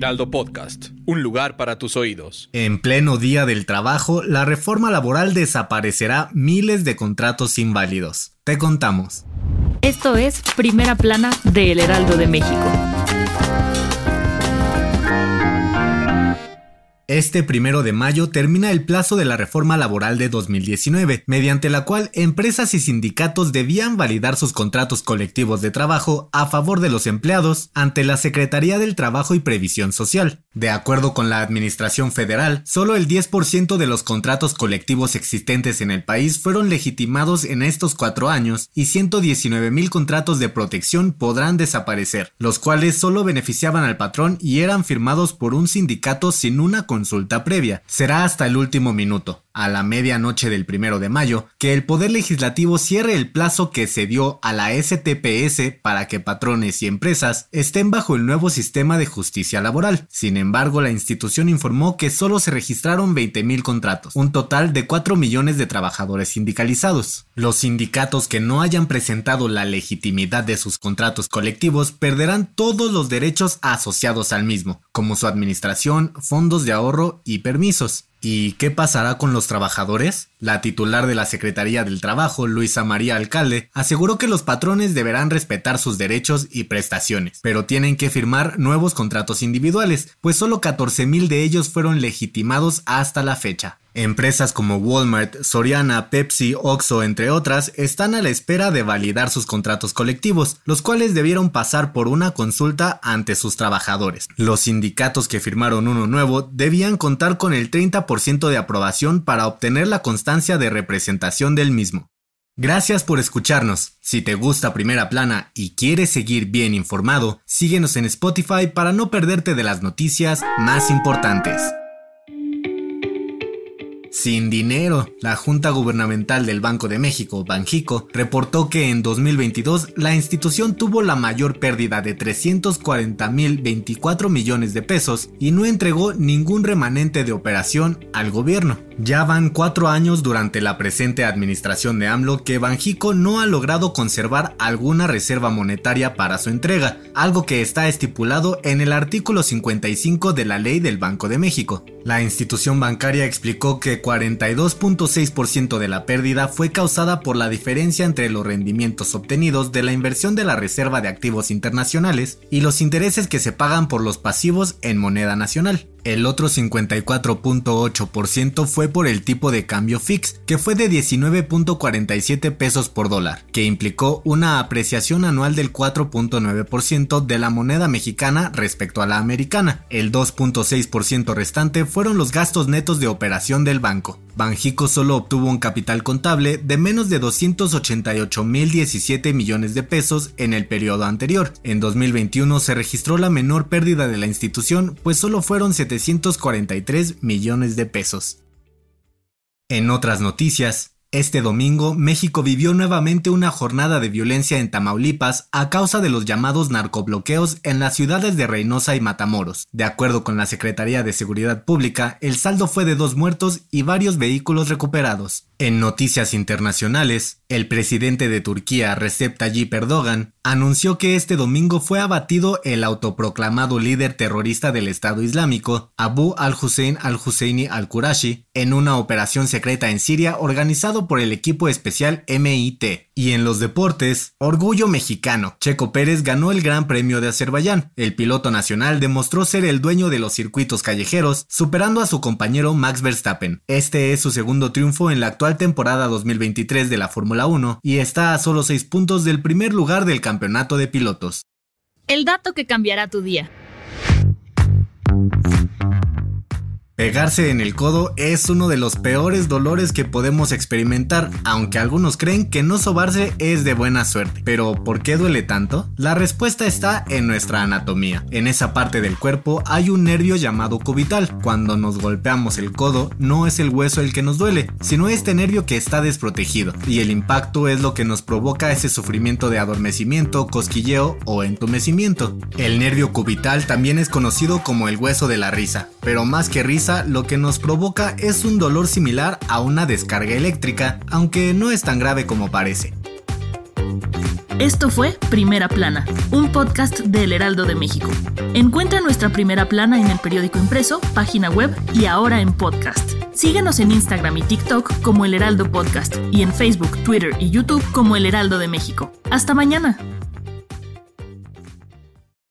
Heraldo Podcast, un lugar para tus oídos. En pleno día del trabajo, la reforma laboral desaparecerá miles de contratos inválidos. Te contamos. Esto es Primera Plana de El Heraldo de México. Este primero de mayo termina el plazo de la reforma laboral de 2019, mediante la cual empresas y sindicatos debían validar sus contratos colectivos de trabajo a favor de los empleados ante la Secretaría del Trabajo y Previsión Social. De acuerdo con la Administración Federal, solo el 10% de los contratos colectivos existentes en el país fueron legitimados en estos cuatro años y 119 mil contratos de protección podrán desaparecer, los cuales solo beneficiaban al patrón y eran firmados por un sindicato sin una consulta previa. Será hasta el último minuto a la medianoche del primero de mayo que el Poder Legislativo cierre el plazo que se dio a la STPS para que patrones y empresas estén bajo el nuevo sistema de justicia laboral. Sin embargo, la institución informó que solo se registraron 20.000 contratos, un total de 4 millones de trabajadores sindicalizados. Los sindicatos que no hayan presentado la legitimidad de sus contratos colectivos perderán todos los derechos asociados al mismo, como su administración, fondos de ahorro y permisos. ¿Y qué pasará con los trabajadores? La titular de la Secretaría del Trabajo, Luisa María Alcalde, aseguró que los patrones deberán respetar sus derechos y prestaciones, pero tienen que firmar nuevos contratos individuales, pues solo 14.000 de ellos fueron legitimados hasta la fecha. Empresas como Walmart, Soriana, Pepsi, Oxxo, entre otras, están a la espera de validar sus contratos colectivos, los cuales debieron pasar por una consulta ante sus trabajadores. Los sindicatos que firmaron uno nuevo debían contar con el 30% de aprobación para obtener la constancia de representación del mismo. Gracias por escucharnos. Si te gusta Primera Plana y quieres seguir bien informado, síguenos en Spotify para no perderte de las noticias más importantes. Sin dinero, la Junta Gubernamental del Banco de México, Banjico, reportó que en 2022 la institución tuvo la mayor pérdida de 340.024 millones de pesos y no entregó ningún remanente de operación al gobierno. Ya van cuatro años durante la presente administración de AMLO que Banjico no ha logrado conservar alguna reserva monetaria para su entrega, algo que está estipulado en el artículo 55 de la ley del Banco de México. La institución bancaria explicó que 42.6% de la pérdida fue causada por la diferencia entre los rendimientos obtenidos de la inversión de la Reserva de Activos Internacionales y los intereses que se pagan por los pasivos en moneda nacional. El otro 54.8% fue por el tipo de cambio fix, que fue de 19.47 pesos por dólar, que implicó una apreciación anual del 4.9% de la moneda mexicana respecto a la americana. El 2.6% restante fueron los gastos netos de operación del banco. Banjico solo obtuvo un capital contable de menos de 288.017 millones de pesos en el periodo anterior. En 2021 se registró la menor pérdida de la institución, pues solo fueron 743 millones de pesos. En otras noticias, este domingo, México vivió nuevamente una jornada de violencia en Tamaulipas a causa de los llamados narcobloqueos en las ciudades de Reynosa y Matamoros. De acuerdo con la Secretaría de Seguridad Pública, el saldo fue de dos muertos y varios vehículos recuperados. En noticias internacionales, el presidente de Turquía, Recep Tayyip Erdogan, anunció que este domingo fue abatido el autoproclamado líder terrorista del Estado Islámico, Abu al-Hussein al-Husseini al-Qurashi, en una operación secreta en Siria por el equipo especial MIT. Y en los deportes, orgullo mexicano. Checo Pérez ganó el Gran Premio de Azerbaiyán. El piloto nacional demostró ser el dueño de los circuitos callejeros, superando a su compañero Max Verstappen. Este es su segundo triunfo en la actual temporada 2023 de la Fórmula 1 y está a solo 6 puntos del primer lugar del campeonato de pilotos. El dato que cambiará tu día. Pegarse en el codo es uno de los peores dolores que podemos experimentar, aunque algunos creen que no sobarse es de buena suerte. Pero ¿por qué duele tanto? La respuesta está en nuestra anatomía. En esa parte del cuerpo hay un nervio llamado cubital. Cuando nos golpeamos el codo, no es el hueso el que nos duele, sino este nervio que está desprotegido, y el impacto es lo que nos provoca ese sufrimiento de adormecimiento, cosquilleo o entumecimiento. El nervio cubital también es conocido como el hueso de la risa, pero más que risa, lo que nos provoca es un dolor similar a una descarga eléctrica, aunque no es tan grave como parece. Esto fue Primera Plana, un podcast del Heraldo de México. Encuentra nuestra Primera Plana en el periódico impreso, página web y ahora en podcast. Síguenos en Instagram y TikTok como El Heraldo Podcast y en Facebook, Twitter y YouTube como El Heraldo de México. Hasta mañana.